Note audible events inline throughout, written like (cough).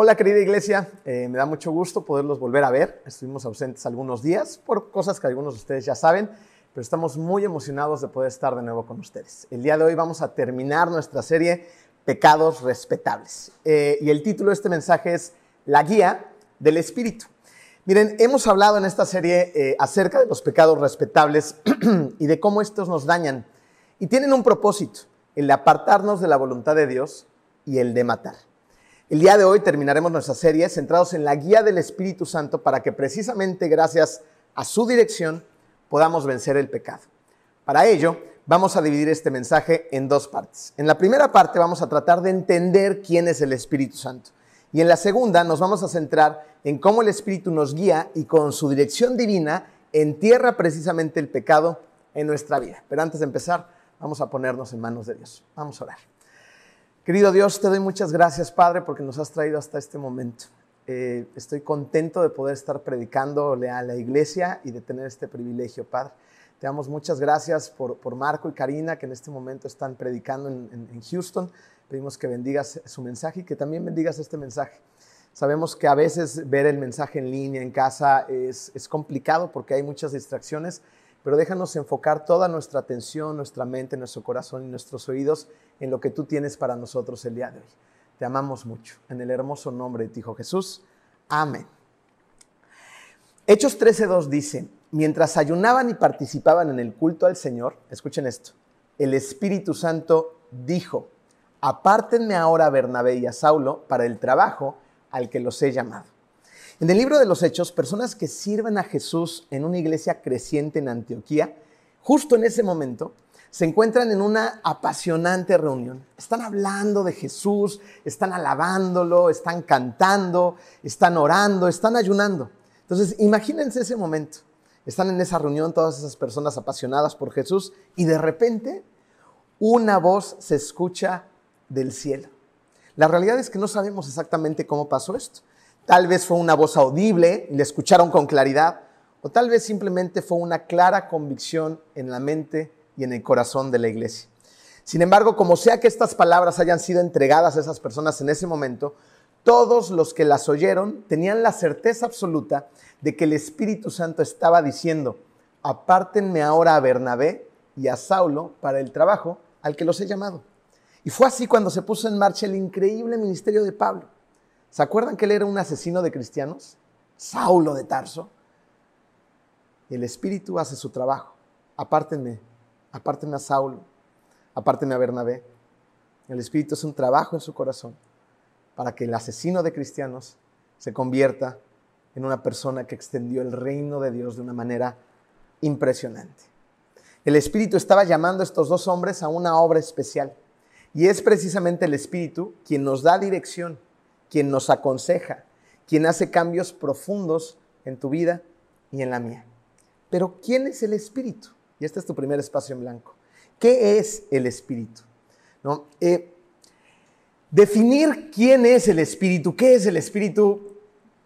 Hola querida iglesia, eh, me da mucho gusto poderlos volver a ver. Estuvimos ausentes algunos días por cosas que algunos de ustedes ya saben, pero estamos muy emocionados de poder estar de nuevo con ustedes. El día de hoy vamos a terminar nuestra serie Pecados Respetables. Eh, y el título de este mensaje es La Guía del Espíritu. Miren, hemos hablado en esta serie eh, acerca de los pecados respetables (clears throat) y de cómo estos nos dañan. Y tienen un propósito, el de apartarnos de la voluntad de Dios y el de matar. El día de hoy terminaremos nuestra serie centrados en la guía del Espíritu Santo para que precisamente gracias a su dirección podamos vencer el pecado. Para ello, vamos a dividir este mensaje en dos partes. En la primera parte vamos a tratar de entender quién es el Espíritu Santo. Y en la segunda nos vamos a centrar en cómo el Espíritu nos guía y con su dirección divina entierra precisamente el pecado en nuestra vida. Pero antes de empezar, vamos a ponernos en manos de Dios. Vamos a orar. Querido Dios, te doy muchas gracias, Padre, porque nos has traído hasta este momento. Eh, estoy contento de poder estar predicándole a la iglesia y de tener este privilegio, Padre. Te damos muchas gracias por, por Marco y Karina, que en este momento están predicando en, en, Houston. Pedimos que bendigas su mensaje y que también bendigas este mensaje. Sabemos que a veces ver el mensaje en línea, en casa, es, es complicado porque hay muchas distracciones, pero déjanos enfocar toda nuestra atención, nuestra mente, nuestro corazón y nuestros oídos en lo que tú tienes para nosotros el día de hoy. Te amamos mucho. En el hermoso nombre de ti, Hijo Jesús. Amén. Hechos 13.2 dice, mientras ayunaban y participaban en el culto al Señor, escuchen esto, el Espíritu Santo dijo, apártenme ahora a Bernabé y a Saulo para el trabajo al que los he llamado. En el libro de los Hechos, personas que sirven a Jesús en una iglesia creciente en Antioquía, justo en ese momento, se encuentran en una apasionante reunión. Están hablando de Jesús, están alabándolo, están cantando, están orando, están ayunando. Entonces, imagínense ese momento. Están en esa reunión todas esas personas apasionadas por Jesús y de repente una voz se escucha del cielo. La realidad es que no sabemos exactamente cómo pasó esto. Tal vez fue una voz audible, le escucharon con claridad, o tal vez simplemente fue una clara convicción en la mente y en el corazón de la iglesia. Sin embargo, como sea que estas palabras hayan sido entregadas a esas personas en ese momento, todos los que las oyeron tenían la certeza absoluta de que el Espíritu Santo estaba diciendo, apártenme ahora a Bernabé y a Saulo para el trabajo al que los he llamado. Y fue así cuando se puso en marcha el increíble ministerio de Pablo. ¿Se acuerdan que él era un asesino de cristianos? Saulo de Tarso. El Espíritu hace su trabajo. Apártenme, apártenme a Saulo, apártenme a Bernabé. El Espíritu es un trabajo en su corazón para que el asesino de cristianos se convierta en una persona que extendió el reino de Dios de una manera impresionante. El Espíritu estaba llamando a estos dos hombres a una obra especial. Y es precisamente el Espíritu quien nos da dirección, quien nos aconseja, quien hace cambios profundos en tu vida y en la mía. Pero ¿quién es el Espíritu? Y este es tu primer espacio en blanco. ¿Qué es el Espíritu? ¿No? Eh, definir quién es el Espíritu, qué es el Espíritu,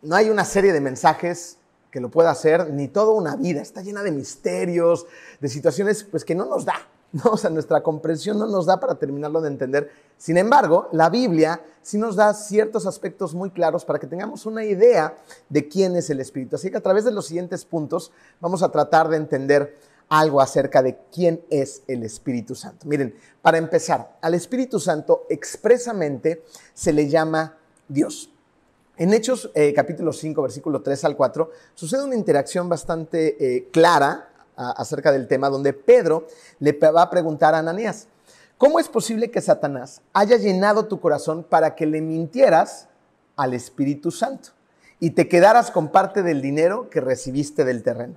no hay una serie de mensajes que lo pueda hacer, ni toda una vida. Está llena de misterios, de situaciones pues, que no nos da. (laughs) O sea, nuestra comprensión no nos da para terminarlo de entender. Sin embargo, la Biblia sí nos da ciertos aspectos muy claros para que tengamos una idea de quién es el Espíritu. Así que a través de los siguientes puntos vamos a tratar de entender algo acerca de quién es el Espíritu Santo. Miren, para empezar, al Espíritu Santo expresamente se le llama Dios. En Hechos eh, capítulo 5, versículo 3 al 4, sucede una interacción bastante eh, clara acerca del tema, donde Pedro le va a preguntar a Ananías, ¿cómo es posible que Satanás haya llenado tu corazón para que le mintieras al Espíritu Santo y te quedaras con parte del dinero que recibiste del terreno?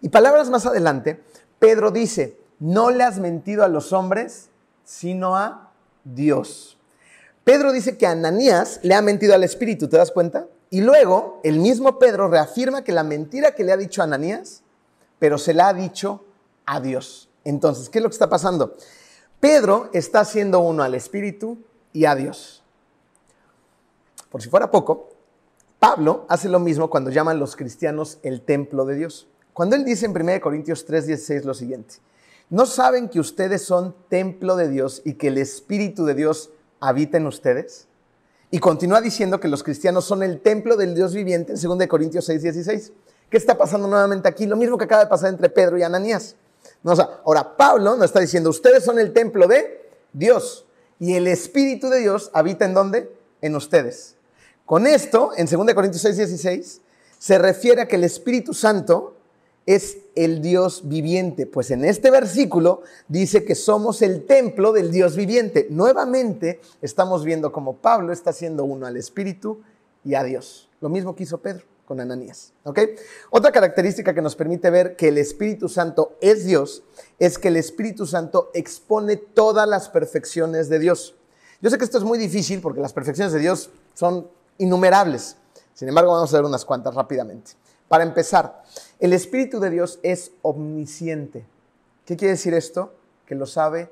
Y palabras más adelante, Pedro dice, no le has mentido a los hombres, sino a Dios. Pedro dice que Ananías le ha mentido al Espíritu, ¿te das cuenta? Y luego el mismo Pedro reafirma que la mentira que le ha dicho Ananías pero se la ha dicho a Dios. Entonces, ¿qué es lo que está pasando? Pedro está haciendo uno al Espíritu y a Dios. Por si fuera poco, Pablo hace lo mismo cuando llaman los cristianos el templo de Dios. Cuando él dice en 1 Corintios 3:16 lo siguiente, ¿no saben que ustedes son templo de Dios y que el Espíritu de Dios habita en ustedes? Y continúa diciendo que los cristianos son el templo del Dios viviente en 2 Corintios 6, 16. ¿Qué está pasando nuevamente aquí? Lo mismo que acaba de pasar entre Pedro y Ananías. No, ahora, Pablo nos está diciendo, ustedes son el templo de Dios. Y el Espíritu de Dios habita en dónde? En ustedes. Con esto, en 2 Corintios 6, 16, se refiere a que el Espíritu Santo es el Dios viviente. Pues en este versículo dice que somos el templo del Dios viviente. Nuevamente estamos viendo como Pablo está haciendo uno al Espíritu y a Dios. Lo mismo que hizo Pedro con Ananías. Otra característica que nos permite ver que el Espíritu Santo es Dios es que el Espíritu Santo expone todas las perfecciones de Dios. Yo sé que esto es muy difícil porque las perfecciones de Dios son innumerables. Sin embargo, vamos a ver unas cuantas rápidamente. Para empezar, el Espíritu de Dios es omnisciente. ¿Qué quiere decir esto? Que lo sabe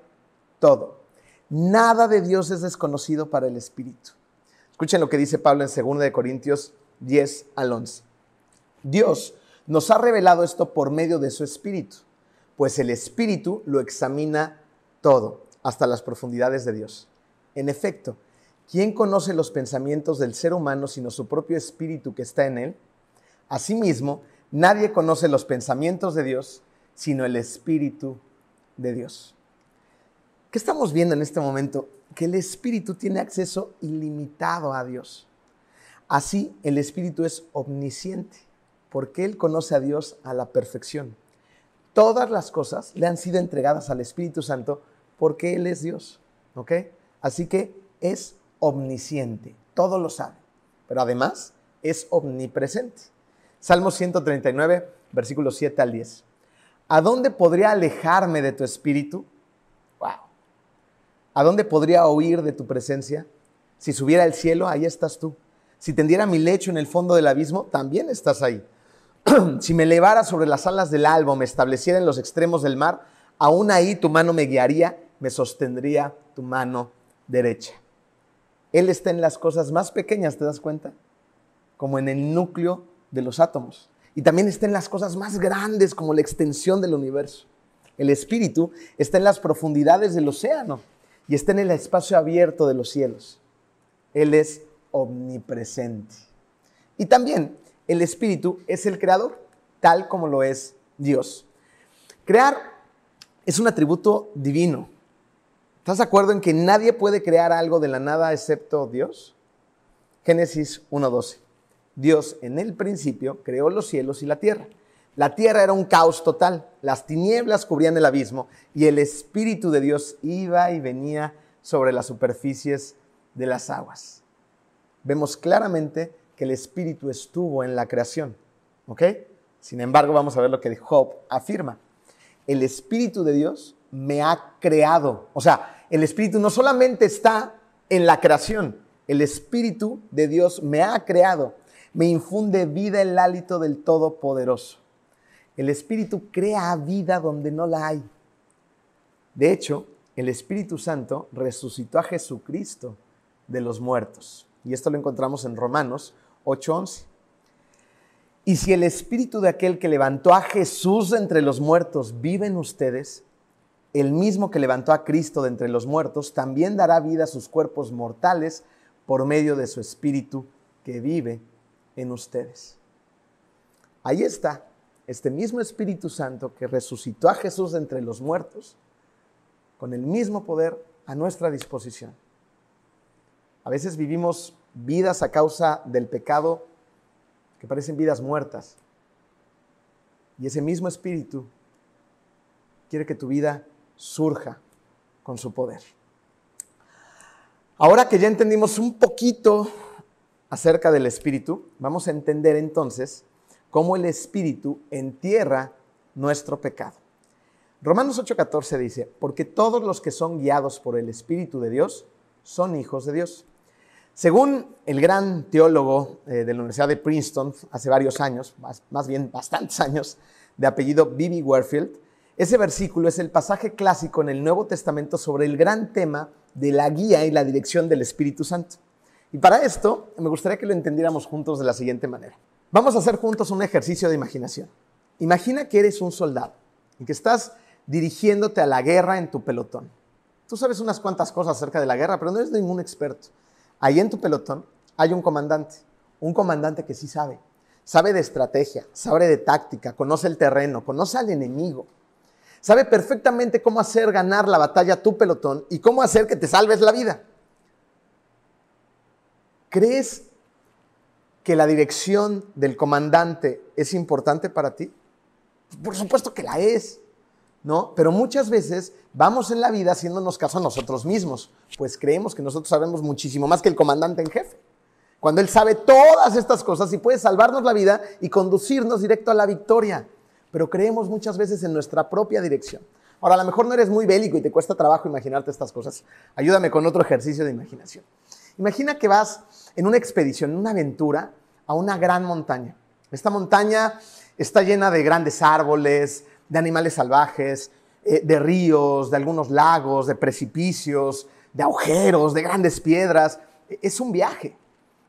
todo. Nada de Dios es desconocido para el Espíritu. Escuchen lo que dice Pablo en 2 Corintios 10 al 11. Dios nos ha revelado esto por medio de su Espíritu, pues el Espíritu lo examina todo, hasta las profundidades de Dios. En efecto, ¿quién conoce los pensamientos del ser humano sino su propio Espíritu que está en él? Asimismo, nadie conoce los pensamientos de Dios sino el Espíritu de Dios. ¿Qué estamos viendo en este momento? Que el Espíritu tiene acceso ilimitado a Dios. Así, el Espíritu es omnisciente, porque Él conoce a Dios a la perfección. Todas las cosas le han sido entregadas al Espíritu Santo porque Él es Dios. ¿Ok? Así que es omnisciente, todo lo sabe, pero además es omnipresente. Salmo 139, versículos 7 al 10. ¿A dónde podría alejarme de tu espíritu? Wow. ¿A dónde podría huir de tu presencia? Si subiera al cielo, ahí estás tú. Si tendiera mi lecho en el fondo del abismo, también estás ahí. (clears throat) si me elevara sobre las alas del alba me estableciera en los extremos del mar, aún ahí tu mano me guiaría, me sostendría tu mano derecha. Él está en las cosas más pequeñas, ¿te das cuenta? Como en el núcleo de los átomos. Y también está en las cosas más grandes como la extensión del universo. El espíritu está en las profundidades del océano y está en el espacio abierto de los cielos. Él es omnipresente. Y también el espíritu es el creador, tal como lo es Dios. Crear es un atributo divino. ¿Estás de acuerdo en que nadie puede crear algo de la nada excepto Dios? Génesis 1.12. Dios en el principio creó los cielos y la tierra. La tierra era un caos total, las tinieblas cubrían el abismo y el Espíritu de Dios iba y venía sobre las superficies de las aguas. Vemos claramente que el Espíritu estuvo en la creación. ¿Ok? Sin embargo, vamos a ver lo que Job afirma. El Espíritu de Dios me ha creado. O sea, el Espíritu no solamente está en la creación, el Espíritu de Dios me ha creado me infunde vida el hálito del Todopoderoso. El Espíritu crea vida donde no la hay. De hecho, el Espíritu Santo resucitó a Jesucristo de los muertos. Y esto lo encontramos en Romanos 8:11. Y si el Espíritu de aquel que levantó a Jesús de entre los muertos vive en ustedes, el mismo que levantó a Cristo de entre los muertos también dará vida a sus cuerpos mortales por medio de su Espíritu que vive en ustedes. Ahí está este mismo Espíritu Santo que resucitó a Jesús de entre los muertos, con el mismo poder a nuestra disposición. A veces vivimos vidas a causa del pecado que parecen vidas muertas. Y ese mismo Espíritu quiere que tu vida surja con su poder. Ahora que ya entendimos un poquito acerca del Espíritu, vamos a entender entonces cómo el Espíritu entierra nuestro pecado. Romanos 8:14 dice, porque todos los que son guiados por el Espíritu de Dios son hijos de Dios. Según el gran teólogo eh, de la Universidad de Princeton hace varios años, más, más bien bastantes años, de apellido Bibi Warfield, ese versículo es el pasaje clásico en el Nuevo Testamento sobre el gran tema de la guía y la dirección del Espíritu Santo. Y para esto me gustaría que lo entendiéramos juntos de la siguiente manera. Vamos a hacer juntos un ejercicio de imaginación. Imagina que eres un soldado y que estás dirigiéndote a la guerra en tu pelotón. Tú sabes unas cuantas cosas acerca de la guerra, pero no eres ningún experto. Ahí en tu pelotón hay un comandante, un comandante que sí sabe, sabe de estrategia, sabe de táctica, conoce el terreno, conoce al enemigo, sabe perfectamente cómo hacer ganar la batalla tu pelotón y cómo hacer que te salves la vida. ¿Crees que la dirección del comandante es importante para ti? Por supuesto que la es, ¿no? Pero muchas veces vamos en la vida haciéndonos caso a nosotros mismos, pues creemos que nosotros sabemos muchísimo más que el comandante en jefe. Cuando él sabe todas estas cosas y puede salvarnos la vida y conducirnos directo a la victoria. Pero creemos muchas veces en nuestra propia dirección. Ahora, a lo mejor no eres muy bélico y te cuesta trabajo imaginarte estas cosas. Ayúdame con otro ejercicio de imaginación. Imagina que vas en una expedición, en una aventura, a una gran montaña. Esta montaña está llena de grandes árboles, de animales salvajes, eh, de ríos, de algunos lagos, de precipicios, de agujeros, de grandes piedras. Es un viaje.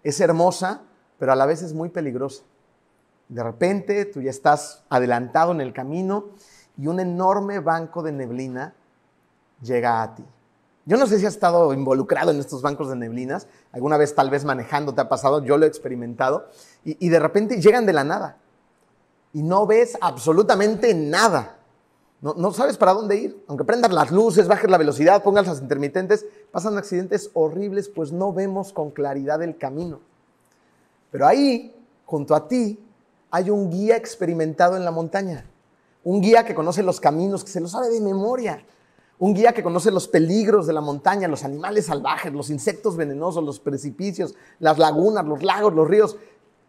Es hermosa, pero a la vez es muy peligrosa. De repente tú ya estás adelantado en el camino y un enorme banco de neblina llega a ti. Yo no sé si has estado involucrado en estos bancos de neblinas, alguna vez tal vez manejando te ha pasado, yo lo he experimentado, y, de repente llegan de la nada y no ves absolutamente nada. No, sabes para dónde ir. Aunque prendas las luces, bajes la velocidad, pongas las intermitentes, pasan accidentes horribles, pues no vemos con claridad el camino. Pero ahí, junto a ti, hay un guía experimentado en la montaña. Un guía que conoce los caminos, que se lo sabe de memoria. Un guía que conoce los peligros de la montaña, los animales salvajes, los insectos venenosos, los precipicios, las lagunas, los lagos, los ríos.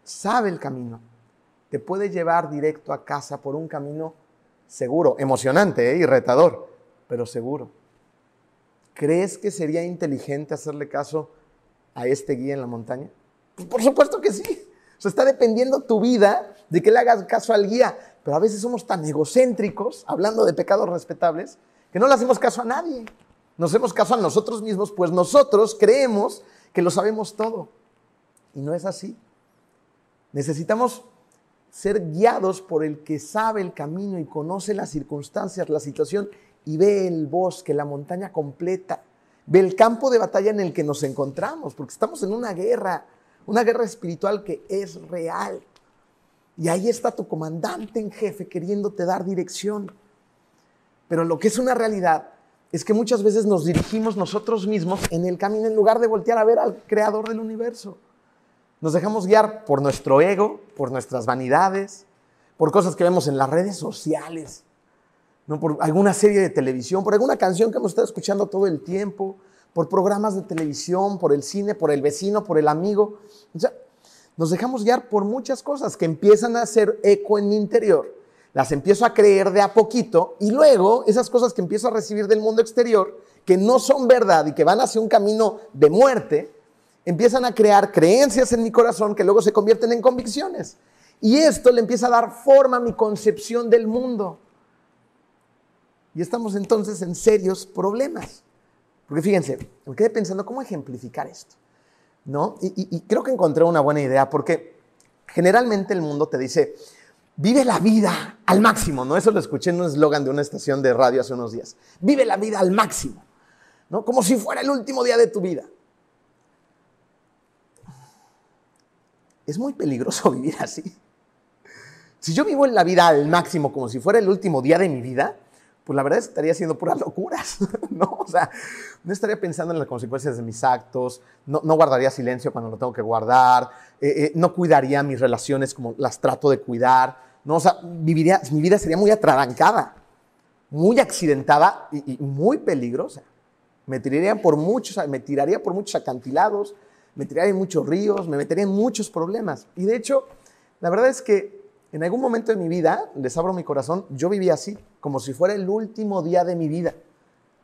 Sabe el camino. Te puede llevar directo a casa por un camino seguro, emocionante ¿eh? y retador, pero seguro. ¿Crees que sería inteligente hacerle caso a este guía en la montaña? Pues por supuesto que sí. O está dependiendo tu vida de que le hagas caso al guía. Pero a veces somos tan egocéntricos, hablando de pecados respetables, que no le hacemos caso a nadie. Nos hacemos caso a nosotros mismos, pues nosotros creemos que lo sabemos todo. Y no es así. Necesitamos ser guiados por el que sabe el camino y conoce las circunstancias, la situación y ve el bosque, la montaña completa, ve el campo de batalla en el que nos encontramos, porque estamos en una guerra, una guerra espiritual que es real. Y ahí está tu comandante en jefe queriéndote dar dirección. Pero lo que es una realidad es que muchas veces nos dirigimos nosotros mismos en el camino en lugar de voltear a ver al creador del universo. Nos dejamos guiar por nuestro ego, por nuestras vanidades, por cosas que vemos en las redes sociales, ¿no? por alguna serie de televisión, por alguna canción que hemos estado escuchando todo el tiempo, por programas de televisión, por el cine, por el vecino, por el amigo. O sea, nos dejamos guiar por muchas cosas que empiezan a hacer eco en mi interior las empiezo a creer de a poquito y luego esas cosas que empiezo a recibir del mundo exterior, que no son verdad y que van hacia un camino de muerte, empiezan a crear creencias en mi corazón que luego se convierten en convicciones. Y esto le empieza a dar forma a mi concepción del mundo. Y estamos entonces en serios problemas. Porque fíjense, me quedé pensando cómo ejemplificar esto. ¿no? Y, creo que encontré una buena idea porque generalmente el mundo te dice, Vive la vida al máximo, ¿no? Eso lo escuché en un eslogan de una estación de radio hace unos días. Vive la vida al máximo, ¿no? Como si fuera el último día de tu vida. Es muy peligroso (laughs) vivir así. Si yo vivo en la vida al máximo como si fuera el último día de mi vida, pues la verdad estaría haciendo puras locuras, (laughs) ¿no? O sea, no estaría pensando en las consecuencias de mis actos, no, guardaría silencio cuando lo tengo que guardar, eh, eh, no cuidaría mis relaciones como las trato de cuidar, ¿no? O sea, viviría, mi vida sería muy atrabancada, muy accidentada y, muy peligrosa. Me tiraría por muchos, me tiraría por muchos acantilados, me tiraría en muchos ríos, me metería en muchos problemas. Y de hecho, la verdad es que en algún momento de mi vida, les abro mi corazón, yo vivía así, como si fuera el último día de mi vida.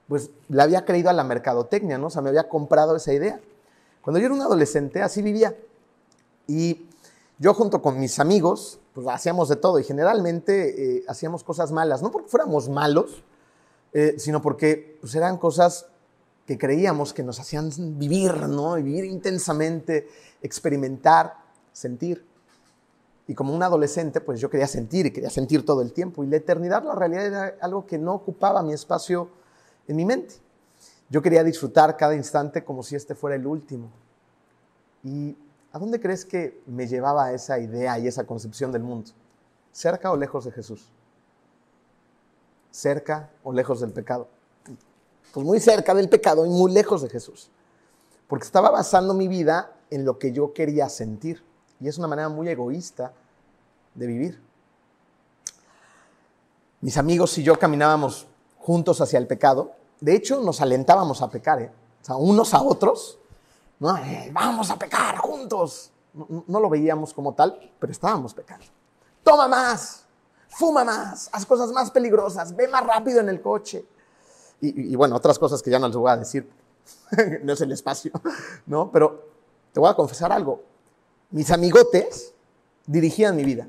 Pues le había creído a la mercadotecnia, ¿no? O sea, me había comprado esa idea. Cuando yo era un adolescente, así vivía. Y yo junto con mis amigos, pues hacíamos de todo y generalmente eh, hacíamos cosas malas, no porque fuéramos malos, eh, sino porque pues, eran cosas que creíamos que nos hacían vivir, ¿no? vivir intensamente, experimentar, sentir. Y como un adolescente, pues yo quería sentir y quería sentir todo el tiempo. Y la eternidad, la realidad era algo que no ocupaba mi espacio en mi mente. Yo quería disfrutar cada instante como si este fuera el último. ¿Y a dónde crees que me llevaba esa idea y esa concepción del mundo? ¿Cerca o lejos de Jesús? ¿Cerca o lejos del pecado? Pues muy cerca del pecado y muy lejos de Jesús. Porque estaba basando mi vida en lo que yo quería sentir. Y es una manera muy egoísta de vivir. Mis amigos y yo caminábamos juntos hacia el pecado. De hecho, nos alentábamos a pecar, ¿eh? o sea, unos a otros. ¿no? Eh, vamos a pecar juntos. No, no lo veíamos como tal, pero estábamos pecando. Toma más, fuma más, haz cosas más peligrosas, ve más rápido en el coche. Y, y, bueno, otras cosas que ya no les voy a decir, (laughs) no es el espacio, ¿no? Pero te voy a confesar algo. Mis amigotes dirigían mi vida.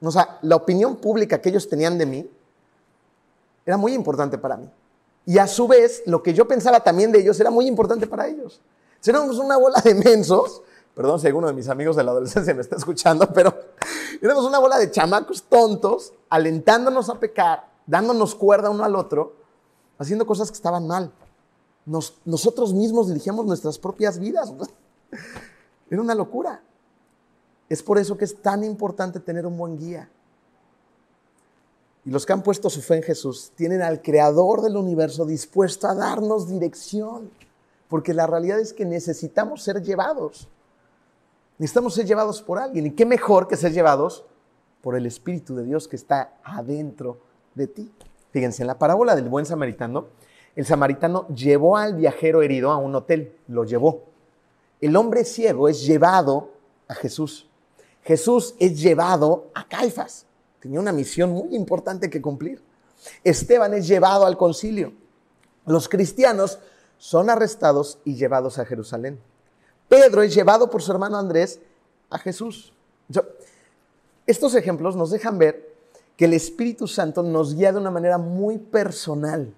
O sea, la opinión pública que ellos tenían de mí era muy importante para mí. Y a su vez, lo que yo pensaba también de ellos era muy importante para ellos. Éramos una bola de mensos, perdón si alguno de mis amigos de la adolescencia me está escuchando, (laughs) pero éramos una bola de chamacos tontos, alentándonos a pecar, dándonos cuerda uno al otro, haciendo cosas que estaban mal. nosotros mismos dirigíamos nuestras propias vidas. (laughs) Era una locura. Es por eso que es tan importante tener un buen guía. Y los que han puesto su fe en Jesús tienen al creador del universo dispuesto a darnos dirección. Porque la realidad es que necesitamos ser llevados. Necesitamos ser llevados por alguien. ¿Y qué mejor que ser llevados por el Espíritu de Dios que está adentro de ti? Fíjense, en la parábola del buen samaritano, el samaritano llevó al viajero herido a un hotel, lo llevó. El hombre ciego es llevado a Jesús. Jesús es llevado a Caifás. Tenía una misión muy importante que cumplir. Esteban es llevado al concilio. Los cristianos son arrestados y llevados a Jerusalén. Pedro es llevado por su hermano Andrés a Jesús. estos ejemplos nos dejan ver que el Espíritu Santo nos guía de una manera muy personal.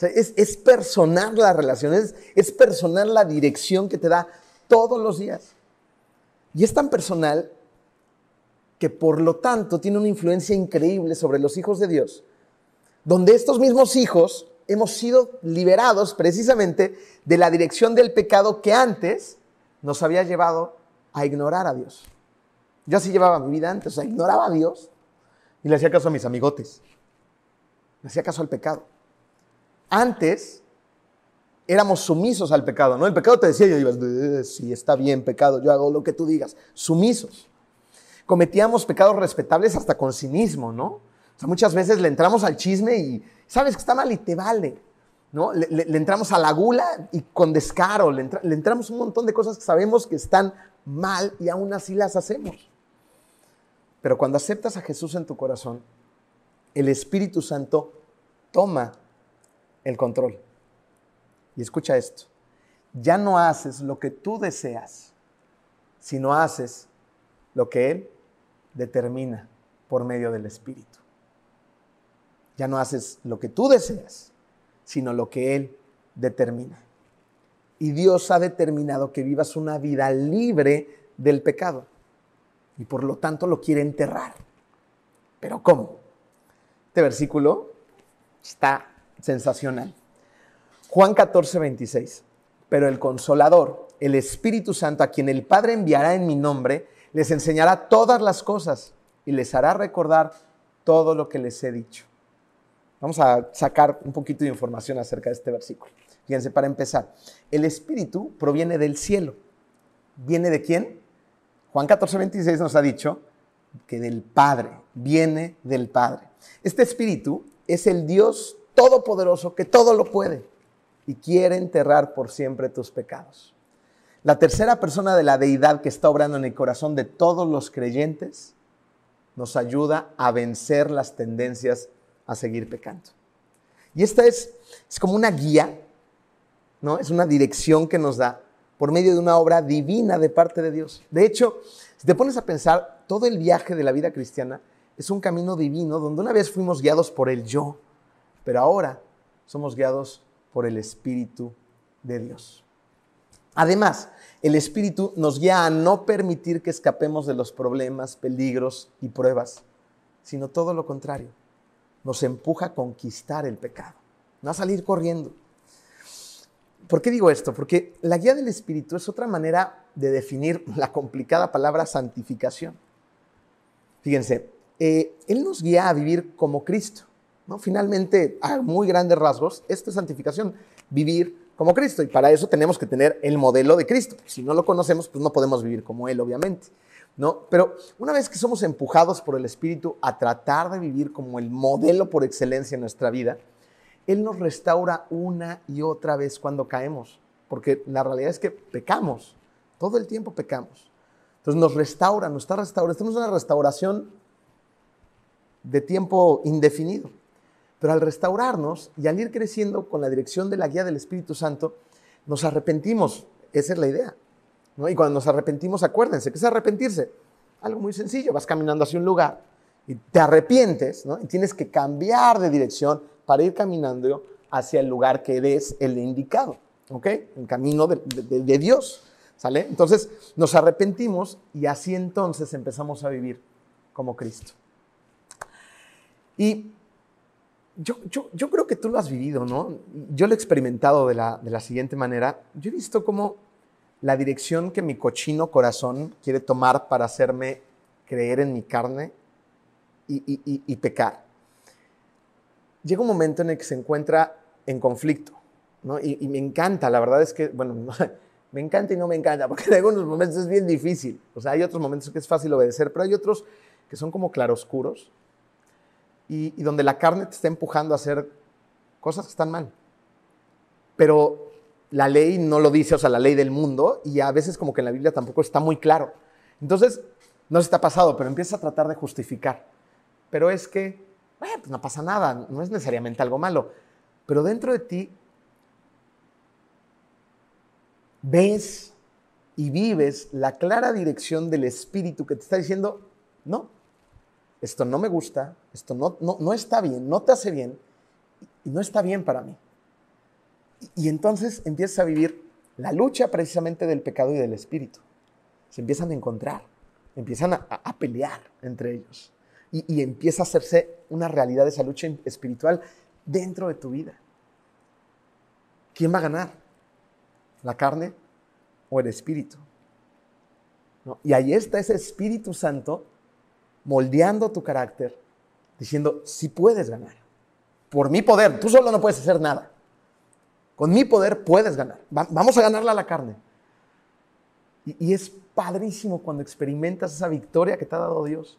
es, personal la relación, es, es personal la dirección que te da todos los días. Y es tan personal que por lo tanto tiene una influencia increíble sobre los hijos de Dios, donde estos mismos hijos hemos sido liberados precisamente de la dirección del pecado que antes nos había llevado a ignorar a Dios. Yo así llevaba mi vida antes, o sea, ignoraba a Dios y le hacía caso a mis amigotes, le hacía caso al pecado. Antes éramos sumisos al pecado, ¿no? El pecado te decía, yo ibas, eh, sí, está bien, pecado, yo hago lo que tú digas, sumisos cometíamos pecados respetables hasta con cinismo, ¿no? O sea, muchas veces le entramos al chisme y sabes que está mal y te vale, ¿no? Le, entramos a la gula y con descaro, le, le entramos un montón de cosas que sabemos que están mal y aún así las hacemos. Pero cuando aceptas a Jesús en tu corazón, el Espíritu Santo toma el control. Y escucha esto, ya no haces lo que tú deseas, sino haces lo que Él determina por medio del Espíritu. Ya no haces lo que tú deseas, sino lo que Él determina. Y Dios ha determinado que vivas una vida libre del pecado. Y por lo tanto lo quiere enterrar. Pero ¿cómo? Este versículo está sensacional. Juan 14, 26. Pero el consolador, el Espíritu Santo, a quien el Padre enviará en mi nombre, les enseñará todas las cosas y les hará recordar todo lo que les he dicho. Vamos a sacar un poquito de información acerca de este versículo. Fíjense, para empezar, el Espíritu proviene del cielo. ¿Viene de quién? Juan 14, 26 nos ha dicho que del Padre, viene del Padre. Este Espíritu es el Dios todopoderoso que todo lo puede y quiere enterrar por siempre tus pecados. La tercera persona de la deidad que está obrando en el corazón de todos los creyentes nos ayuda a vencer las tendencias a seguir pecando. Y esta es, es como una guía, ¿no? Es una dirección que nos da por medio de una obra divina de parte de Dios. De hecho, si te pones a pensar, todo el viaje de la vida cristiana es un camino divino donde una vez fuimos guiados por el yo, pero ahora somos guiados por el Espíritu de Dios. Además, el Espíritu nos guía a no permitir que escapemos de los problemas, peligros y pruebas, sino todo lo contrario. Nos empuja a conquistar el pecado, no a salir corriendo. ¿Por qué digo esto? Porque la guía del Espíritu es otra manera de definir la complicada palabra santificación. Fíjense, eh, Él nos guía a vivir como Cristo. ¿no? Finalmente, a muy grandes rasgos, esta es santificación, vivir como Cristo. Y para eso tenemos que tener el modelo de Cristo. Si no lo conocemos, pues no podemos vivir como Él, obviamente. ¿no? Pero una vez que somos empujados por el Espíritu a tratar de vivir como el modelo por excelencia en nuestra vida, Él nos restaura una y otra vez cuando caemos. Porque la realidad es que pecamos. Todo el tiempo pecamos. Entonces nos restaura, nos está restaurando. Estamos en una restauración de tiempo indefinido. Pero al restaurarnos y al ir creciendo con la dirección de la guía del Espíritu Santo, nos arrepentimos. Esa es la idea. Y cuando nos arrepentimos, acuérdense, ¿qué es arrepentirse? Algo muy sencillo, vas caminando hacia un lugar y te arrepientes, ¿no? Y tienes que cambiar de dirección para ir caminando hacia el lugar que eres el indicado, ¿ok? El camino de, Dios, ¿sale? Entonces nos arrepentimos y así entonces empezamos a vivir como Cristo. Y yo, yo, creo que tú lo has vivido, ¿no? Yo lo he experimentado de la, de la siguiente manera. Yo he visto cómo la dirección que mi cochino corazón quiere tomar para hacerme creer en mi carne y, pecar. Llega un momento en el que se encuentra en conflicto, ¿no? Y, me encanta, la verdad es que, bueno, (laughs) me encanta y no me encanta, porque en algunos momentos es bien difícil. O sea, hay otros momentos que es fácil obedecer, pero hay otros que son como claroscuros y, y donde la carne te está empujando a hacer cosas que están mal. Pero la ley no lo dice, o sea, la ley del mundo, y a veces como que en la Biblia tampoco está muy claro. Entonces, no se está pasado, pero empieza a tratar de justificar. Pero es que, pues no pasa nada, no es necesariamente algo malo. Pero dentro de ti ves y vives la clara dirección del Espíritu que te está diciendo, no, esto no me gusta, esto no, no, no está bien, no te hace bien y no está bien para mí. Y entonces empiezas a vivir la lucha precisamente del pecado y del espíritu. Se empiezan a encontrar, empiezan a, pelear entre ellos. Y, empieza a hacerse una realidad esa lucha espiritual dentro de tu vida. ¿Quién va a ganar? ¿La carne o el espíritu? Y ahí está ese Espíritu Santo moldeando tu carácter, diciendo, si puedes ganar. Por mi poder, tú solo no puedes hacer nada. Con mi poder puedes ganar. vamos a ganarla a la carne. Y, es padrísimo cuando experimentas esa victoria que te ha dado Dios.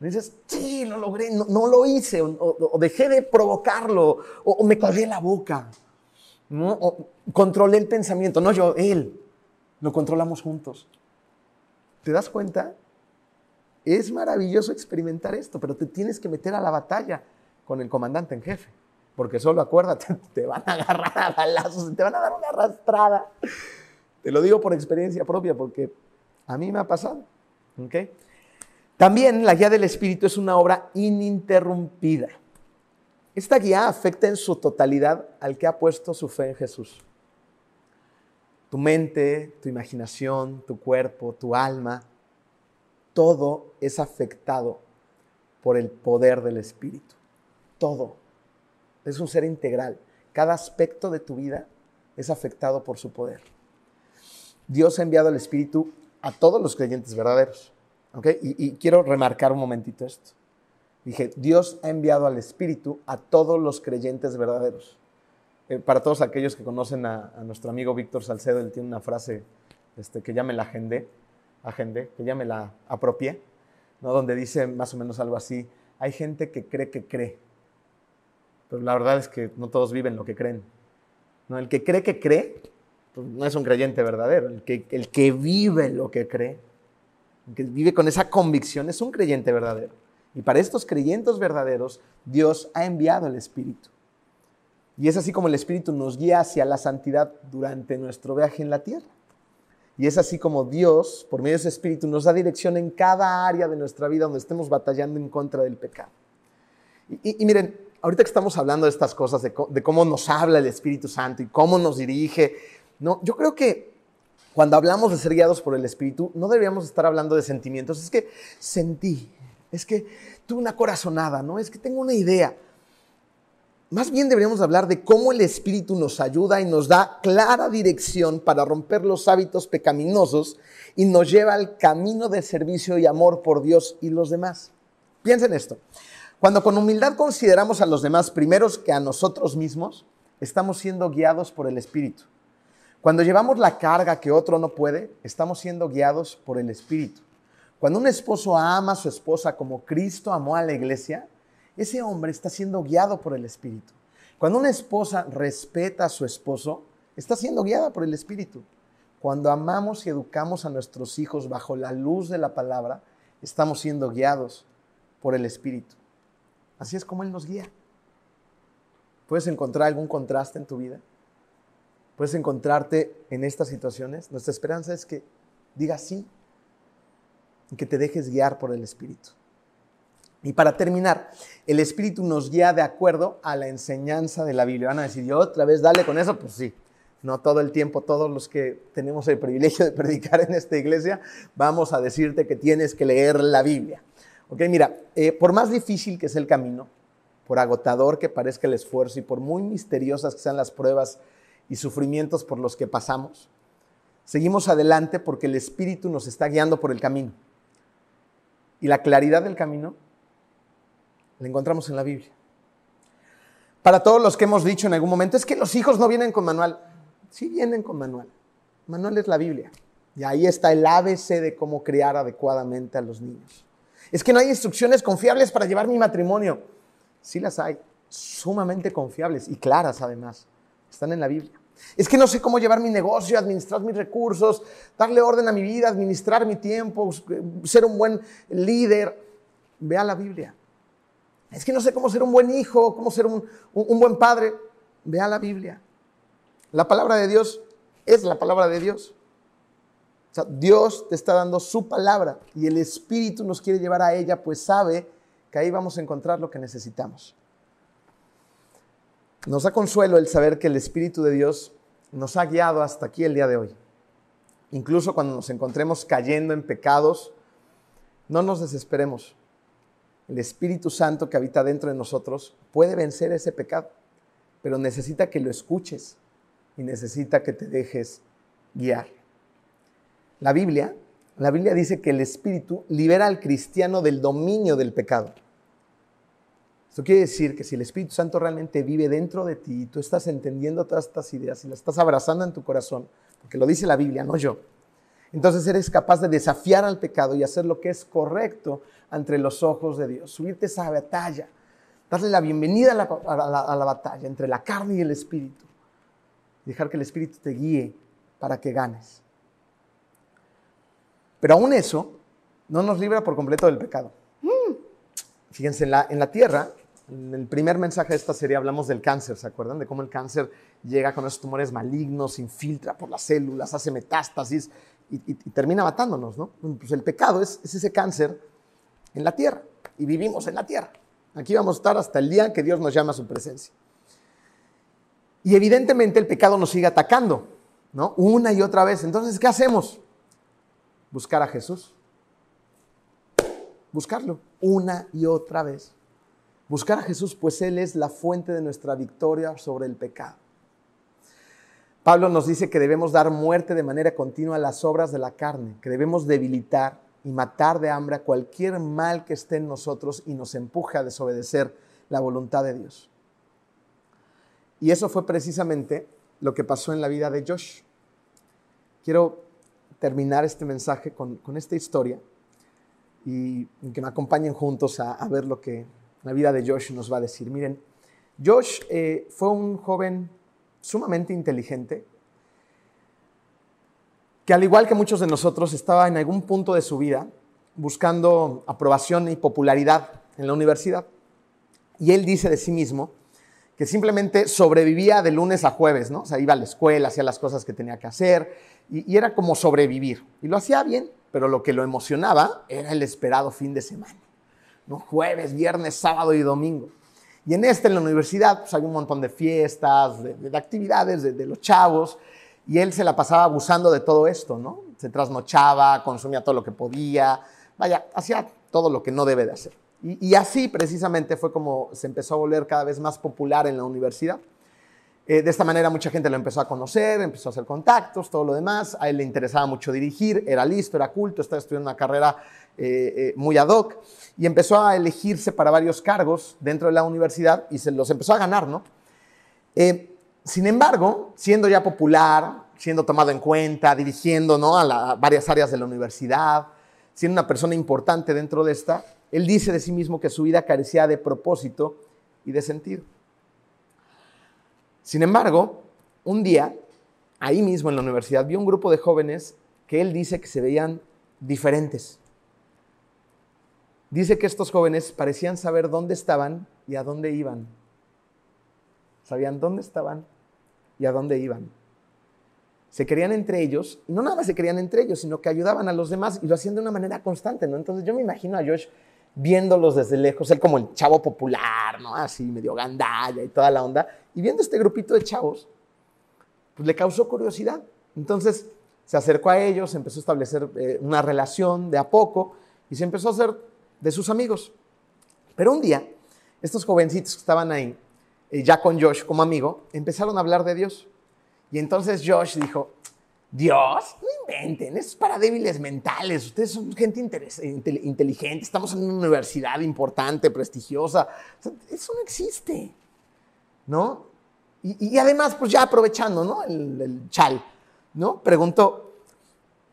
Dices, sí, lo logré, no, lo hice, o, dejé de provocarlo, o, me callé la boca, ¿no? controlé el pensamiento. No yo, Él. Lo controlamos juntos. ¿Te das cuenta? Es maravilloso experimentar esto, pero te tienes que meter a la batalla con el comandante en jefe. Porque solo acuérdate, (laughs) te van a agarrar a balazos, te van a dar una arrastrada. Te lo digo por experiencia propia, porque a mí me ha pasado. ¿okay? También la guía del Espíritu es una obra ininterrumpida. Esta guía afecta en su totalidad al que ha puesto su fe en Jesús. Tu mente, tu imaginación, tu cuerpo, tu alma, todo es afectado por el poder del Espíritu. Todo. Es un ser integral. Cada aspecto de tu vida es afectado por su poder. Dios ha enviado al Espíritu a todos los creyentes verdaderos. Y, quiero remarcar un momentito esto. Dije, Dios ha enviado al Espíritu a todos los creyentes verdaderos. Eh, para todos aquellos que conocen a, nuestro amigo Víctor Salcedo, él tiene una frase este, que ya me la agendé, agendé, que ya me la apropié, ¿no? donde dice más o menos algo así, hay gente que cree que cree, pero la verdad es que no todos viven lo que creen. El que cree que cree, pues no es un creyente verdadero. El que, vive lo que cree, que vive con esa convicción, es un creyente verdadero. Y para estos creyentes verdaderos, Dios ha enviado el Espíritu. Y es así como el Espíritu nos guía hacia la santidad durante nuestro viaje en la tierra. Y es así como Dios, por medio de ese Espíritu, nos da dirección en cada área de nuestra vida donde estemos batallando en contra del pecado. y miren, ahorita que estamos hablando de estas cosas, de, cómo nos habla el Espíritu Santo y cómo nos dirige, no, yo creo que cuando hablamos de ser guiados por el Espíritu, no deberíamos estar hablando de sentimientos. Es que sentí, es que tuve una corazonada, ¿no? Es que tengo una idea. más bien deberíamos hablar de cómo el Espíritu nos ayuda y nos da clara dirección para romper los hábitos pecaminosos y nos lleva al camino de servicio y amor por Dios y los demás. Piensen esto. Cuando con humildad consideramos a los demás primeros que a nosotros mismos, estamos siendo guiados por el Espíritu. Cuando llevamos la carga que otro no puede, estamos siendo guiados por el Espíritu. Cuando un esposo ama a su esposa como Cristo amó a la iglesia, ese hombre está siendo guiado por el Espíritu. Cuando una esposa respeta a su esposo, está siendo guiada por el Espíritu. Cuando amamos y educamos a nuestros hijos bajo la luz de la palabra, estamos siendo guiados por el Espíritu. Así es como Él nos guía. ¿Puedes encontrar algún contraste en tu vida? ¿Puedes encontrarte en estas situaciones? Nuestra esperanza es que digas sí y que te dejes guiar por el Espíritu. Y para terminar, el Espíritu nos guía de acuerdo a la enseñanza de la Biblia. Van a decir, yo otra vez dale con eso, pues sí. No todo el tiempo, todos los que tenemos el privilegio de predicar en esta iglesia, vamos a decirte que tienes que leer la Biblia. Ok, mira, eh, por más difícil que sea el camino, por agotador que parezca el esfuerzo y por muy misteriosas que sean las pruebas y sufrimientos por los que pasamos, seguimos adelante porque el Espíritu nos está guiando por el camino. Y la claridad del camino la encontramos en la Biblia. Para todos los que hemos dicho en algún momento, es que los hijos no vienen con manual. Sí vienen con manual. Manual es la Biblia. Y ahí está el ABC de cómo criar adecuadamente a los niños. Es que no hay instrucciones confiables para llevar mi matrimonio. Sí las hay, sumamente confiables y claras además. Están en la Biblia. Es que no sé cómo llevar mi negocio, administrar mis recursos, darle orden a mi vida, administrar mi tiempo, ser un buen líder. Vea la Biblia. Es que no sé cómo ser un buen hijo, cómo ser un, buen padre. Vea la Biblia. La palabra de Dios es la palabra de Dios. O sea, Dios te está dando su palabra y el Espíritu nos quiere llevar a ella, pues sabe que ahí vamos a encontrar lo que necesitamos. Nos da consuelo el saber que el Espíritu de Dios nos ha guiado hasta aquí el día de hoy. Incluso cuando nos encontremos cayendo en pecados, no nos desesperemos el Espíritu Santo que habita dentro de nosotros puede vencer ese pecado, pero necesita que lo escuches y necesita que te dejes guiar. La Biblia, la Biblia dice que el Espíritu libera al cristiano del dominio del pecado. Esto quiere decir que si el Espíritu Santo realmente vive dentro de ti y tú estás entendiendo todas estas ideas y las estás abrazando en tu corazón, porque lo dice la Biblia, no yo, entonces eres capaz de desafiar al pecado y hacer lo que es correcto ante los ojos de Dios. Subirte esa batalla, darle la bienvenida a la, batalla entre la carne y el espíritu. Dejar que el espíritu te guíe para que ganes. Pero aún eso no nos libra por completo del pecado. Fíjense, en la, en la tierra, el primer mensaje de esta serie hablamos del cáncer, ¿se acuerdan? De cómo el cáncer llega con esos tumores malignos, infiltra por las células, hace metástasis y, termina matándonos, ¿no? Pues el pecado es, ese cáncer en la tierra y vivimos en la tierra. Aquí vamos a estar hasta el día que Dios nos llama a su presencia. Y evidentemente el pecado nos sigue atacando, ¿no? Una y otra vez. Entonces, ¿qué hacemos? Buscar a Jesús. Buscarlo una y otra vez. Buscar a Jesús, pues Él es la fuente de nuestra victoria sobre el pecado. Pablo nos dice que debemos dar muerte de manera continua a las obras de la carne, que debemos debilitar y matar de hambre a cualquier mal que esté en nosotros y nos empuje a desobedecer la voluntad de Dios. Y eso fue precisamente lo que pasó en la vida de Josh. Quiero terminar este mensaje con, esta historia y que me acompañen juntos a, ver lo que la vida de Josh nos va a decir. Miren, Josh eh, fue un joven sumamente inteligente, que al igual que muchos de nosotros estaba en algún punto de su vida buscando aprobación y popularidad en la universidad. Y él dice de sí mismo que simplemente sobrevivía de lunes a jueves, ¿no? O sea, iba a la escuela, hacía las cosas que tenía que hacer y, y era como sobrevivir. Y lo hacía bien, pero lo que lo emocionaba era el esperado fin de semana, ¿no? Jueves, viernes, sábado y domingo. Y en este, en la universidad, pues hay un montón de fiestas, de, actividades de, los chavos, y él se la pasaba abusando de todo esto, ¿no? Se trasnochaba, consumía todo lo que podía, vaya, hacía todo lo que no debe de hacer. Y, así precisamente fue como se empezó a volver cada vez más popular en la universidad. Eh, de esta manera mucha gente lo empezó a conocer, empezó a hacer contactos, todo lo demás. A él le interesaba mucho dirigir, era listo, era culto, estaba estudiando una carrera eh, eh, muy ad hoc y empezó a elegirse para varios cargos dentro de la universidad y se los empezó a ganar, ¿no? sin embargo, siendo ya popular, siendo tomado en cuenta, dirigiendo ¿no? a varias áreas de la universidad, siendo una persona importante dentro de esta, él dice de sí mismo que su vida carecía de propósito y de sentido. Sin embargo, un día, ahí mismo en la universidad, vio un grupo de jóvenes que él dice que se veían diferentes. Dice que estos jóvenes parecían saber dónde estaban y a dónde iban. Sabían dónde estaban y a dónde iban. Se querían entre ellos, y no nada se querían entre ellos, sino que ayudaban a los demás y lo hacían de una manera constante, ¿no? Entonces yo me imagino a Josh viéndolos desde lejos, él como el chavo popular, ¿no? Así medio gandalla y toda la onda, y viendo este grupito de chavos, pues le causó curiosidad. Entonces se acercó a ellos, empezó a establecer eh, una relación de a poco y se empezó a hacer de sus amigos. Pero un día, estos jovencitos que estaban ahí, eh, ya con Josh como amigo, empezaron a hablar de Dios. Y entonces Josh dijo, Dios, inventen, es para débiles mentales, ustedes son gente inteligente, estamos en una universidad importante, prestigiosa, eso no existe, ¿no? Y, además, pues ya aprovechando, ¿no? El, chal, ¿no? Preguntó,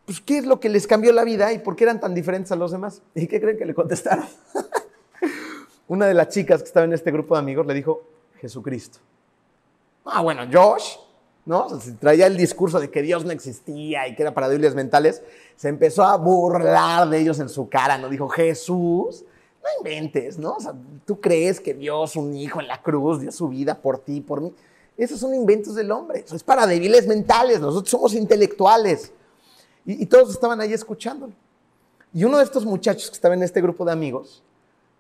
pues, ¿qué es lo que les cambió la vida y por qué eran tan diferentes a los demás? ¿Y qué creen que le contestaron? (laughs) Una de las chicas que estaba en este grupo de amigos le dijo, Jesucristo. Ah, bueno, Josh traía el discurso de que Dios no existía y que era para débiles mentales, se empezó a burlar de ellos en su cara, ¿no? Dijo, Jesús, no inventes, ¿no? Tú crees que Dios, un hijo en la cruz, dio su vida por ti, por mí. Esos son inventos del hombre, eso es para débiles mentales, nosotros somos intelectuales. Y, todos estaban ahí escuchándolo. Y uno de estos muchachos que estaba en este grupo de amigos,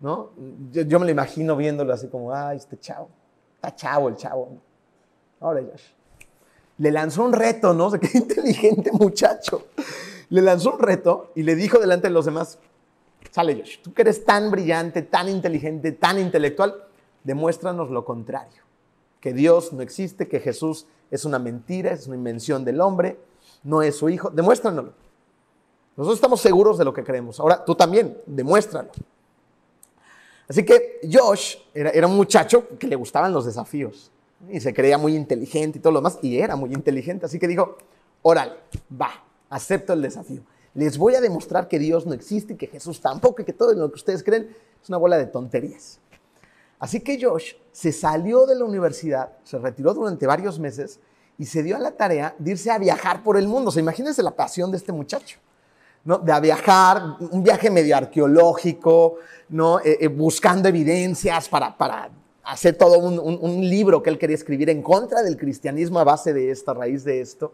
¿no? Yo, yo me lo imagino viéndolo así como, ay, este chavo, está chavo el chavo. Ahora, Josh le lanzó un reto, ¿no? (laughs) Qué inteligente muchacho. Le lanzó un reto y le dijo delante de los demás, sale Josh, tú que eres tan brillante, tan inteligente, tan intelectual, demuéstranos lo contrario, que Dios no existe, que Jesús es una mentira, es una invención del hombre, no es su hijo, demuéstranoslo. Nosotros estamos seguros de lo que creemos. Ahora tú también, demuéstralo. Así que Josh era un muchacho que le gustaban los desafíos y se creía muy inteligente y todo lo demás, y era muy inteligente, así que dijo, órale, va, acepto el desafío. Les voy a demostrar que Dios no existe y que Jesús tampoco y que todo lo que ustedes creen es una bola de tonterías. Así que Josh se salió de la universidad, se retiró durante varios meses y se dio a la tarea de irse a viajar por el mundo. O sea, imagínense la pasión de este muchacho. ¿no? de a viajar, un viaje medio arqueológico, ¿no? Eh, eh, buscando evidencias para, para hacer todo un, libro que él quería escribir en contra del cristianismo a base de esta, raíz de esto.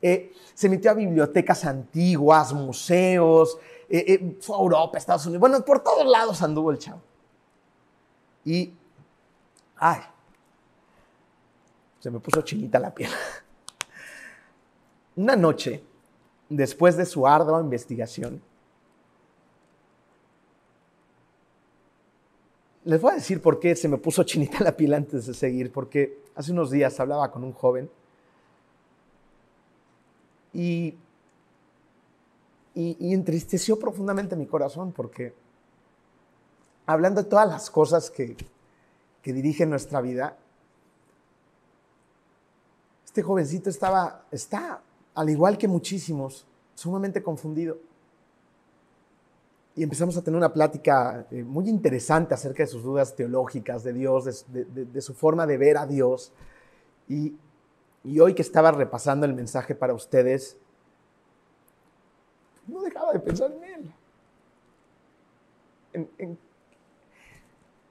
Eh, se metió a bibliotecas antiguas, museos, eh, eh, fue a Europa, Estados Unidos, bueno, por todos lados anduvo el chavo. Y, ay, se me puso chinita la piel. (laughs) Una noche, después de su ardua investigación, les voy a decir por qué se me puso (laughs) chinita la piel antes de seguir, porque hace unos días hablaba con un joven y, y, entristeció profundamente mi corazón, porque hablando de todas las cosas que, que dirigen nuestra vida, este jovencito estaba, está, al igual que muchísimos, sumamente confundido y empezamos a tener una plática eh, muy interesante acerca de sus dudas teológicas de Dios, de, su forma de ver a Dios. Y, hoy que estaba repasando el mensaje para ustedes, no dejaba de pensar en él. En,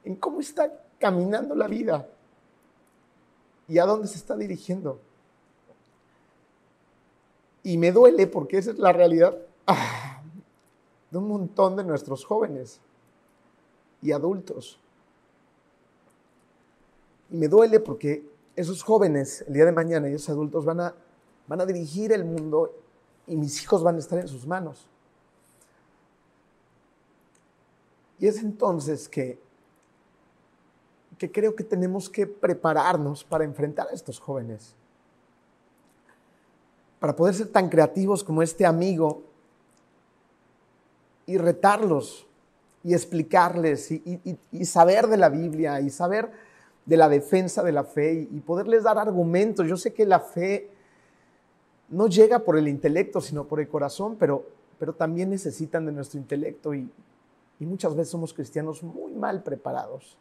en cómo está caminando la vida y a dónde se está dirigiendo. Y me duele porque esa es la realidad. Ah de un montón de nuestros jóvenes y adultos. Y me duele porque esos jóvenes, el día de mañana, y esos adultos van a, van a dirigir el mundo y mis hijos van a estar en sus manos. Y es entonces que, que creo que tenemos que prepararnos para enfrentar a estos jóvenes. Para poder ser tan creativos como este amigo y retarlos y explicarles y, saber de la Biblia y saber de la defensa de la fe y, poderles dar argumentos. Yo sé que la fe no llega por el intelecto, sino por el corazón, pero, pero también necesitan de nuestro intelecto y, y muchas veces somos cristianos muy mal preparados.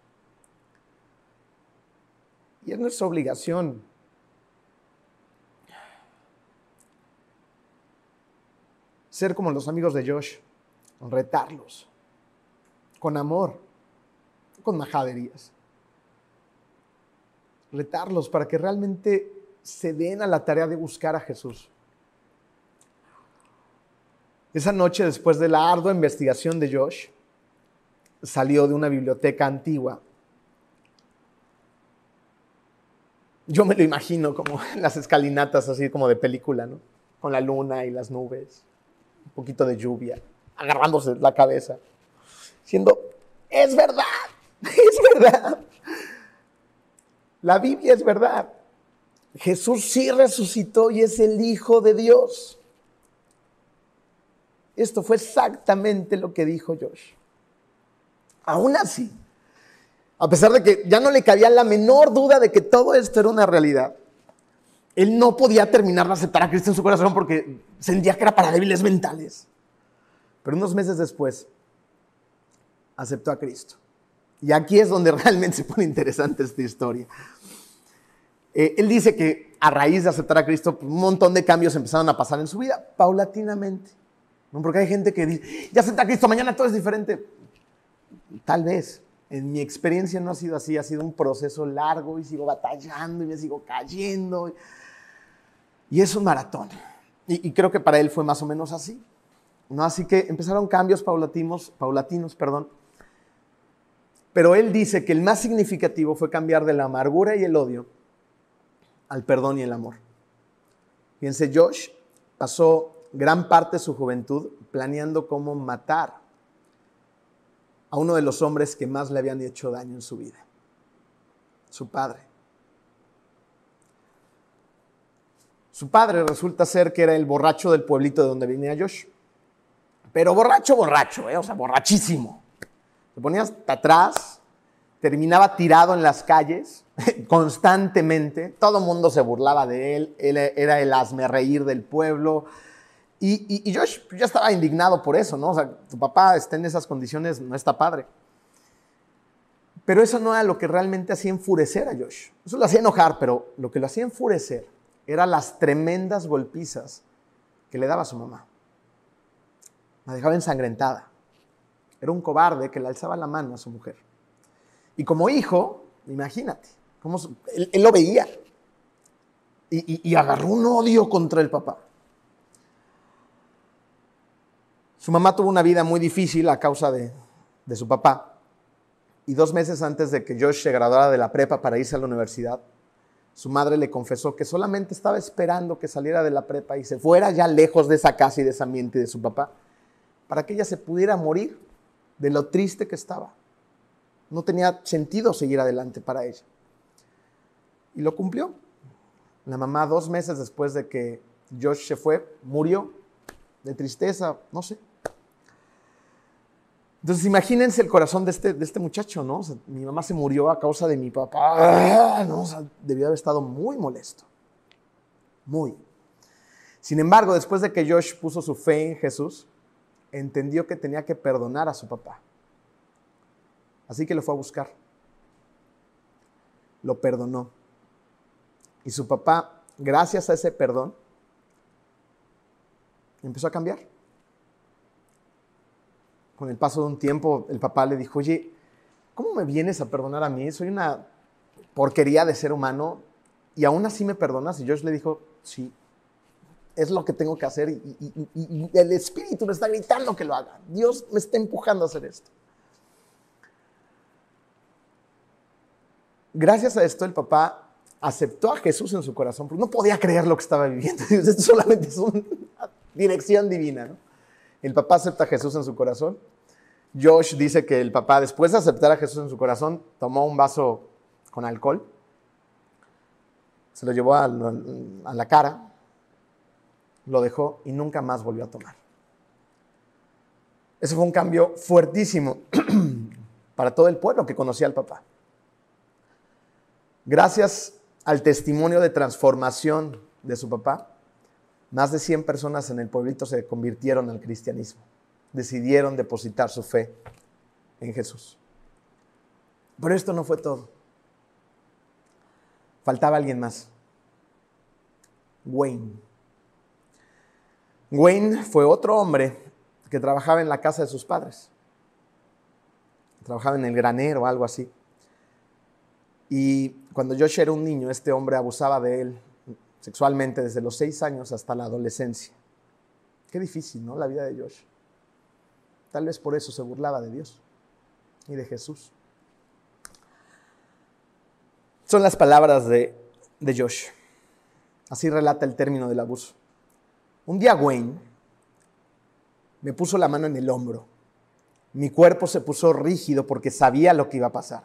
Y es nuestra obligación ser como los amigos de Josh, retarlos, con amor, con majaderías. Retarlos para que realmente se den a la tarea de buscar a Jesús. Esa noche, después de la ardua investigación de Josh, salió de una biblioteca antigua. Yo me lo imagino como (laughs) las escalinatas así como de película, ¿no? Con la luna y las nubes, un poquito de lluvia, agarrándose la cabeza, diciendo, es verdad, (laughs) es verdad. La Biblia es verdad. Jesús sí resucitó y es el Hijo de Dios. Esto fue exactamente lo que dijo Josh. Aún así, a pesar de que ya no le cabía la menor duda de que todo esto era una realidad, él no podía terminar de aceptar a Cristo en su corazón porque sentía que era para débiles mentales. Pero unos meses después, aceptó a Cristo. Y aquí es donde (laughs) realmente se pone interesante esta historia. Eh, él dice que a raíz de aceptar a Cristo, un montón de cambios empezaron a pasar en su vida, paulatinamente. Porque hay gente que dice, ya acepta a Cristo, mañana todo es diferente. Tal vez. En mi experiencia no ha sido así, ha sido un proceso largo y sigo batallando y me sigo cayendo. Y es un maratón. Y, creo que para él fue más o menos así. Así que empezaron cambios paulatinos, paulatinos, perdón. Pero él dice que el más significativo fue cambiar de la amargura y el odio al perdón y el amor. Fíjense, Josh pasó gran parte de su juventud planeando cómo matar a uno de los hombres que más le habían hecho daño en su vida, su padre. Su padre resulta ser que era el borracho del pueblito de donde venía Josh. Pero borracho, borracho, ¿eh? o sea, borrachísimo. Se ponía hasta atrás, terminaba tirado en las calles (laughs) constantemente. Todo el mundo se burlaba de él. Él era el asme reír del pueblo. Y, Josh ya estaba indignado por eso, ¿no? O sea, tu papá está en esas condiciones, no está padre. Pero eso no era lo que realmente hacía enfurecer a Josh. Eso lo hacía enojar, pero lo que lo hacía enfurecer eran las tremendas golpizas que le daba su mamá. La dejaba ensangrentada. Era un cobarde que le alzaba la mano a su mujer. Y como hijo, imagínate, cómo, él, lo veía. y agarró un odio contra el papá. Su mamá tuvo una vida muy difícil a causa de, su papá. Y dos meses antes de que Josh se graduara de la prepa para irse a la universidad, su madre le confesó que solamente estaba esperando que saliera de la prepa y se fuera ya lejos de esa casa y de ese ambiente de su papá, para que ella se pudiera morir de lo triste que estaba. No tenía sentido seguir adelante para ella. Y lo cumplió. La mamá, dos meses después de que Josh se fue, murió de tristeza, no sé. Entonces imagínense el corazón de este, de este muchacho, ¿no? mi mamá se murió a causa de mi papá, debió haber estado muy molesto, muy. Sin embargo, después de que Josh puso su fe en Jesús, entendió que tenía que perdonar a su papá. Así que lo fue a buscar. Lo perdonó. Y su papá, gracias a ese perdón, empezó a cambiar con el paso de un tiempo, el papá le dijo, oye, ¿cómo me vienes a perdonar a mí? Soy una porquería de ser humano y aún así me perdonas. Y Josh le dijo, sí, es lo que tengo que hacer y, el Espíritu me está gritando que lo haga. Dios me está empujando a hacer esto. Gracias a esto el papá aceptó a Jesús en su corazón, porque no podía creer lo que estaba viviendo. (laughs) Esto solamente es una dirección divina. El papá acepta a Jesús en su corazón Josh dice que el papá, después de aceptar a Jesús en su corazón, tomó un vaso con alcohol, se lo llevó a, la cara, lo dejó y nunca más volvió a tomar. Ese fue un cambio fuertísimo (clears throat) para todo el pueblo que conocía al papá. Gracias al testimonio de transformación de su papá, más de 100 personas en el pueblito se convirtieron al cristianismo decidieron depositar su fe en Jesús. Pero esto no fue todo. Faltaba alguien más. Wayne. Wayne fue otro hombre que trabajaba en la casa de sus padres. Trabajaba en el granero o algo así. Y cuando Josh era un niño, este hombre abusaba de él sexualmente desde los seis años hasta la adolescencia. Qué difícil, ¿no? La vida de Josh. Tal vez por eso se burlaba de Dios y de Jesús. Son las palabras de, de Josh. Así relata el término del abuso. Un día Wayne me puso la mano en el hombro. Mi cuerpo se puso rígido porque sabía lo que iba a pasar.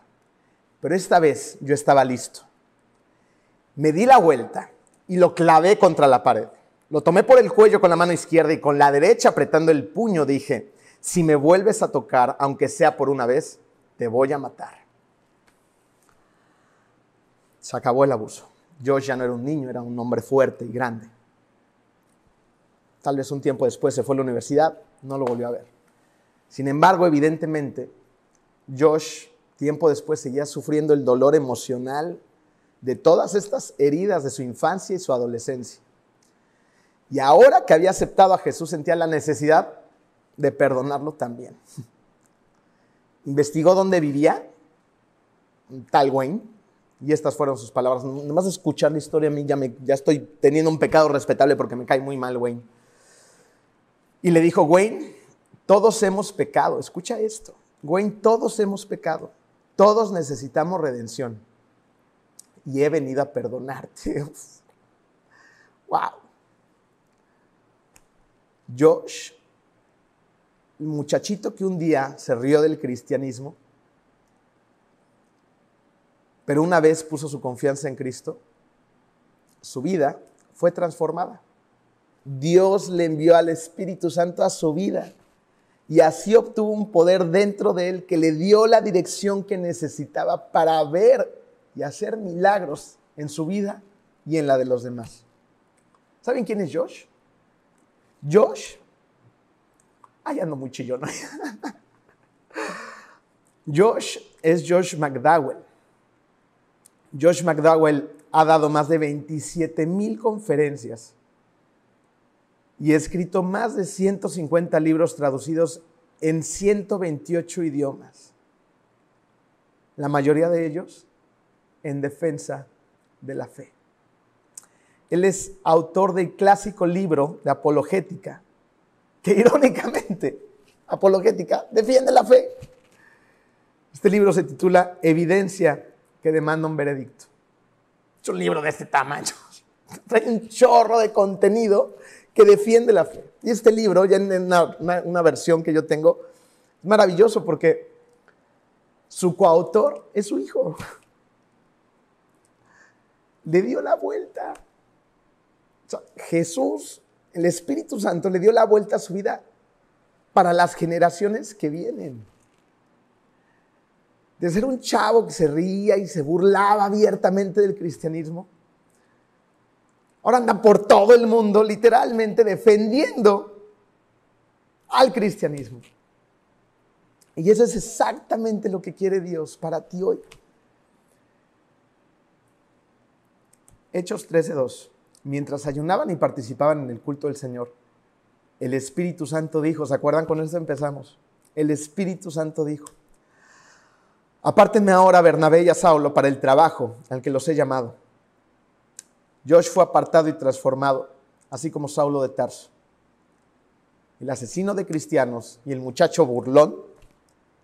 Pero esta vez yo estaba listo. Me di la vuelta y lo clavé contra la pared. Lo tomé por el cuello con la mano izquierda y con la derecha apretando el puño dije, si me vuelves a tocar, aunque sea por una vez, te voy a matar. Se acabó el abuso. Josh ya no era un niño, era un hombre fuerte y grande. Tal vez un tiempo después se fue a la universidad, no lo volvió a ver. Sin embargo, evidentemente, Josh tiempo después seguía sufriendo el dolor emocional de todas estas heridas de su infancia y su adolescencia. Y ahora que había aceptado a Jesús sentía la necesidad de perdonarlo también. (laughs) Investigó dónde vivía tal Wayne, y estas fueron sus palabras. Nomás escuchar la historia a mí ya, me, ya estoy teniendo un pecado respetable porque me cae muy mal Wayne. Y le dijo, Wayne, todos hemos pecado. Escucha esto. Wayne, todos hemos pecado. Todos necesitamos redención. Y he venido a perdonarte. (laughs) wow. Josh muchachito que un día se rió del cristianismo, pero una vez puso su confianza en Cristo, su vida fue transformada. Dios le envió al Espíritu Santo a su vida y así obtuvo un poder dentro de él que le dio la dirección que necesitaba para ver y hacer milagros en su vida y en la de los demás. ¿Saben quién es Josh? Josh Ay, ando muy chillón. (laughs) Josh es Josh McDowell. Josh McDowell ha dado más de 27 mil conferencias y ha escrito más de 150 libros traducidos en 128 idiomas. La mayoría de ellos en defensa de la fe. Él es autor del clásico libro de apologética, que (laughs) irónicamente, apologética, defiende la fe. Este libro se titula Evidencia que demanda un veredicto. Es un libro de este tamaño. (laughs) Trae un chorro de contenido que defiende la fe. Y este libro, ya en una, versión que yo tengo, es maravilloso porque su coautor es su hijo. Le dio la vuelta. Jesús el Espíritu Santo le dio la vuelta a su vida para las generaciones que vienen. De ser un chavo que se ría y se burlaba abiertamente del cristianismo, ahora anda por todo el mundo literalmente defendiendo al cristianismo. Y eso es exactamente lo que quiere Dios para ti hoy. Hechos 13:2 mientras ayunaban y participaban en el culto del Señor, el Espíritu Santo dijo, ¿se acuerdan con eso empezamos? El Espíritu Santo dijo, apártenme ahora Bernabé y a Saulo para el trabajo al que los he llamado. Josh fue apartado y transformado, así como Saulo de Tarso. El asesino de cristianos y el muchacho burlón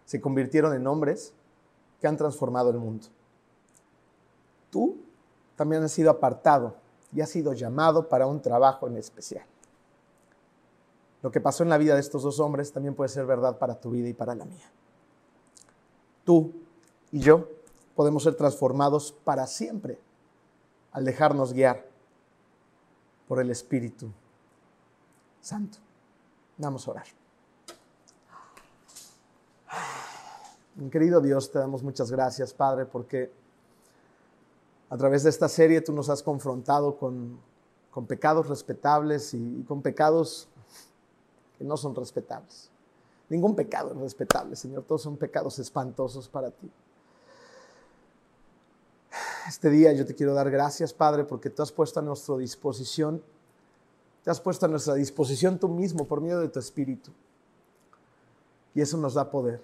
se convirtieron en hombres que han transformado el mundo. Tú también has sido apartado y ha sido llamado para un trabajo en especial. Lo que pasó en la vida de estos dos hombres también puede ser verdad para tu vida y para la mía. Tú y yo podemos ser transformados para siempre al dejarnos guiar por el Espíritu Santo. Vamos a orar. Querido Dios, te damos muchas gracias, Padre, porque a través de esta serie tú nos has confrontado con, con pecados respetables y, y con pecados que no son respetables. Ningún pecado es respetable, Señor. Todos son pecados espantosos para ti. Este día yo te quiero dar gracias, Padre, porque tú has puesto a nuestra disposición, te has puesto a nuestra disposición tú mismo por medio de tu Espíritu. Y eso nos da poder.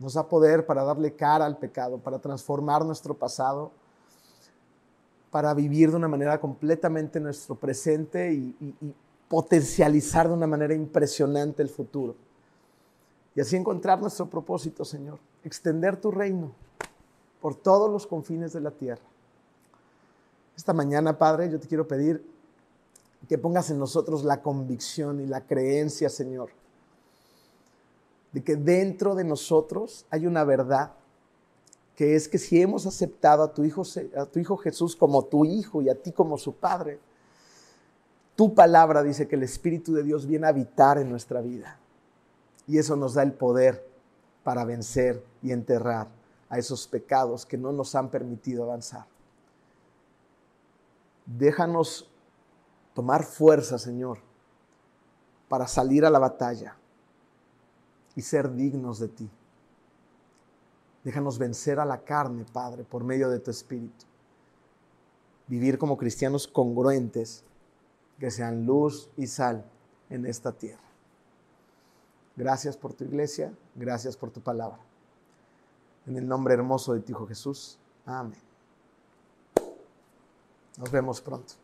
Nos da poder para darle cara al pecado, para transformar nuestro pasado, para vivir de una manera completamente nuestro presente y, y, y potencializar de una manera impresionante el futuro. Y así encontrar nuestro propósito, Señor. Extender tu reino por todos los confines de la tierra. Esta mañana, Padre, yo te quiero pedir que pongas en nosotros la convicción y la creencia, Señor, de que dentro de nosotros hay una verdad, que es que si hemos aceptado a tu Hijo, a tu hijo Jesús como tu Hijo y a ti como su Padre, tu palabra dice que el Espíritu de Dios viene a habitar en nuestra vida. Y eso nos da el poder para vencer y enterrar a esos pecados que no nos han permitido avanzar. Déjanos tomar fuerza, Señor, para salir a la batalla y ser dignos de ti. Déjanos vencer a la carne, Padre, por medio de tu Espíritu. Vivir como cristianos congruentes, que sean luz y sal en esta tierra. Gracias por tu iglesia, gracias por tu palabra. En el nombre hermoso de tu Hijo Jesús. Amén. Nos vemos pronto.